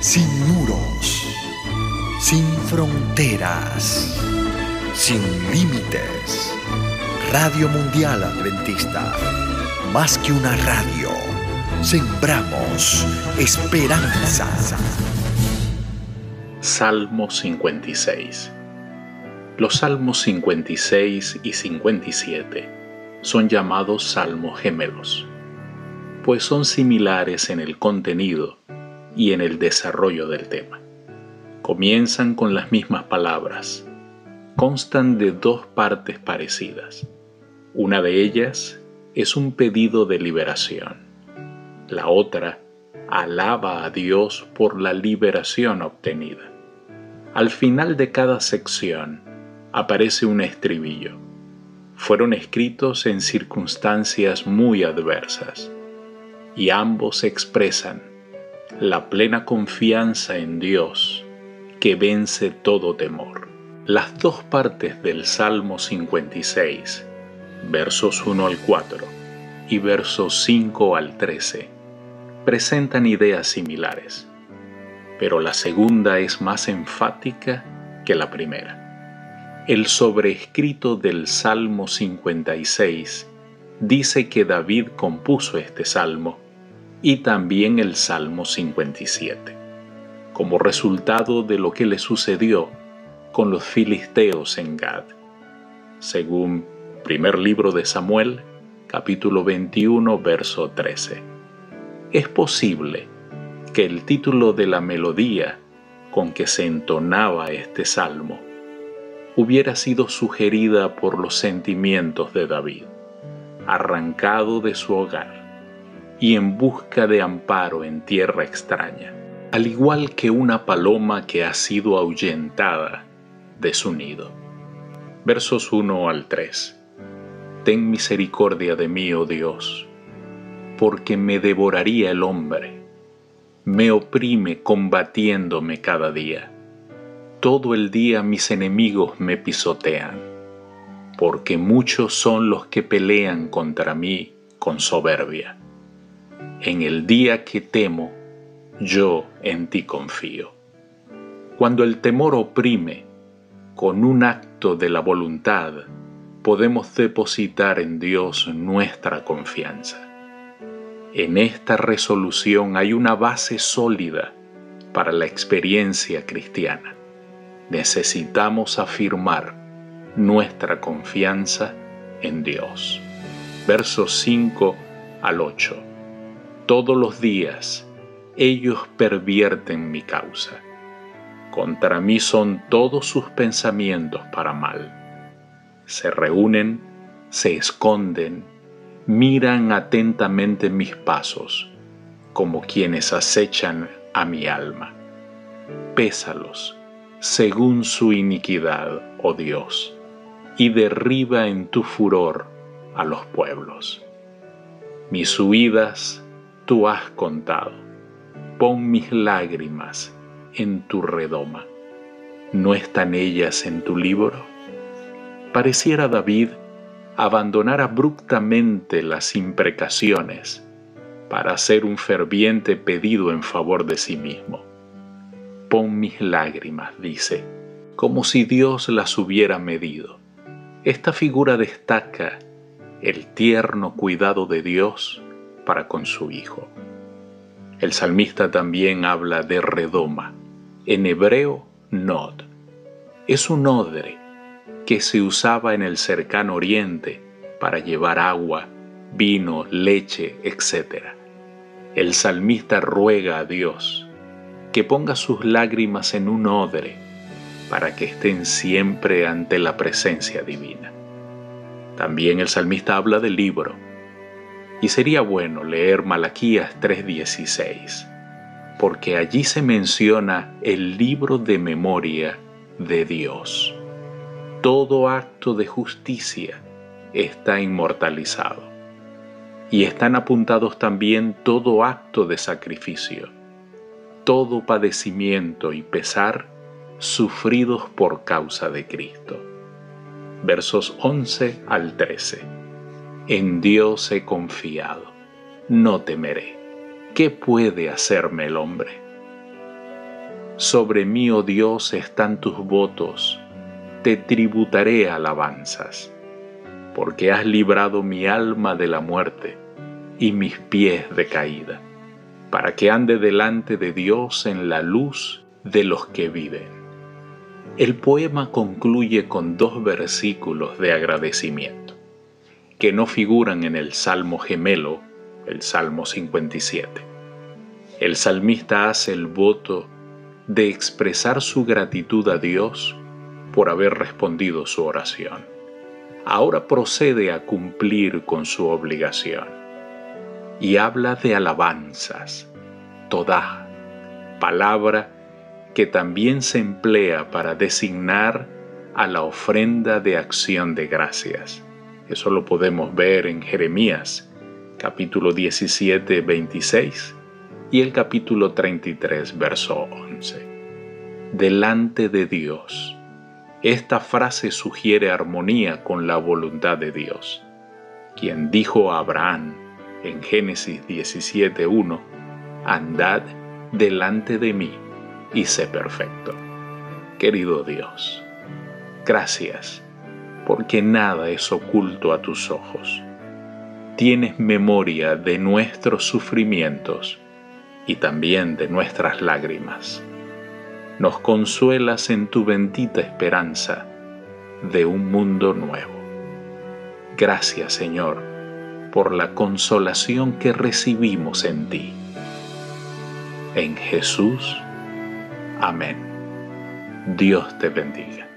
sin muros, sin fronteras, sin límites. Radio Mundial Adventista, más que una radio, sembramos esperanza. Salmo 56 Los salmos 56 y 57 son llamados salmos gemelos, pues son similares en el contenido y en el desarrollo del tema. Comienzan con las mismas palabras, constan de dos partes parecidas. Una de ellas es un pedido de liberación. La otra alaba a Dios por la liberación obtenida. Al final de cada sección aparece un estribillo. Fueron escritos en circunstancias muy adversas y ambos expresan la plena confianza en Dios que vence todo temor. Las dos partes del Salmo 56, versos 1 al 4 y versos 5 al 13, presentan ideas similares, pero la segunda es más enfática que la primera. El sobrescrito del Salmo 56 dice que David compuso este salmo y también el Salmo 57, como resultado de lo que le sucedió con los filisteos en Gad, según primer libro de Samuel, capítulo 21, verso 13. Es posible que el título de la melodía con que se entonaba este salmo hubiera sido sugerida por los sentimientos de David, arrancado de su hogar y en busca de amparo en tierra extraña, al igual que una paloma que ha sido ahuyentada de su nido. Versos 1 al 3. Ten misericordia de mí, oh Dios, porque me devoraría el hombre, me oprime combatiéndome cada día. Todo el día mis enemigos me pisotean, porque muchos son los que pelean contra mí con soberbia en el día que temo, yo en ti confío. Cuando el temor oprime, con un acto de la voluntad, podemos depositar en Dios nuestra confianza. En esta resolución hay una base sólida para la experiencia cristiana. Necesitamos afirmar nuestra confianza en Dios. Versos 5 al 8 todos los días ellos pervierten mi causa. Contra mí son todos sus pensamientos para mal. Se reúnen, se esconden, miran atentamente mis pasos, como quienes acechan a mi alma. Pésalos según su iniquidad, oh Dios, y derriba en tu furor a los pueblos. Mis huidas tú has contado. Pon mis lágrimas en tu redoma. ¿No están ellas en tu libro? Pareciera David abandonar abruptamente las imprecaciones para hacer un ferviente pedido en favor de sí mismo. Pon mis lágrimas, dice, como si Dios las hubiera medido. Esta figura destaca el tierno cuidado de Dios con su hijo. El salmista también habla de redoma, en hebreo nod. Es un odre que se usaba en el cercano oriente para llevar agua, vino, leche, etc. El salmista ruega a Dios que ponga sus lágrimas en un odre para que estén siempre ante la presencia divina. También el salmista habla del libro, y sería bueno leer Malaquías 3:16, porque allí se menciona el libro de memoria de Dios. Todo acto de justicia está inmortalizado. Y están apuntados también todo acto de sacrificio, todo padecimiento y pesar sufridos por causa de Cristo. Versos 11 al 13. En Dios he confiado, no temeré. ¿Qué puede hacerme el hombre? Sobre mí, oh Dios, están tus votos, te tributaré alabanzas, porque has librado mi alma de la muerte y mis pies de caída, para que ande delante de Dios en la luz de los que viven. El poema concluye con dos versículos de agradecimiento, que no figuran en el Salmo gemelo, el Salmo 57. El salmista hace el voto de expresar su gratitud a Dios por haber respondido su oración. Ahora procede a cumplir con su obligación y habla de alabanzas, toda palabra que también se emplea para designar a la ofrenda de acción de gracias. Eso lo podemos ver en Jeremías capítulo 17, 26 y el capítulo 33, verso 11. Delante de Dios. Esta frase sugiere armonía con la voluntad de Dios, quien dijo a Abraham en Génesis 17.1, Andad delante de mí y sé perfecto. Querido Dios, gracias, porque nada es oculto a tus ojos. Tienes memoria de nuestros sufrimientos y también de nuestras lágrimas. Nos consuelas en tu bendita esperanza de un mundo nuevo. Gracias Señor por la consolación que recibimos en ti. En Jesús. Amén. Dios te bendiga.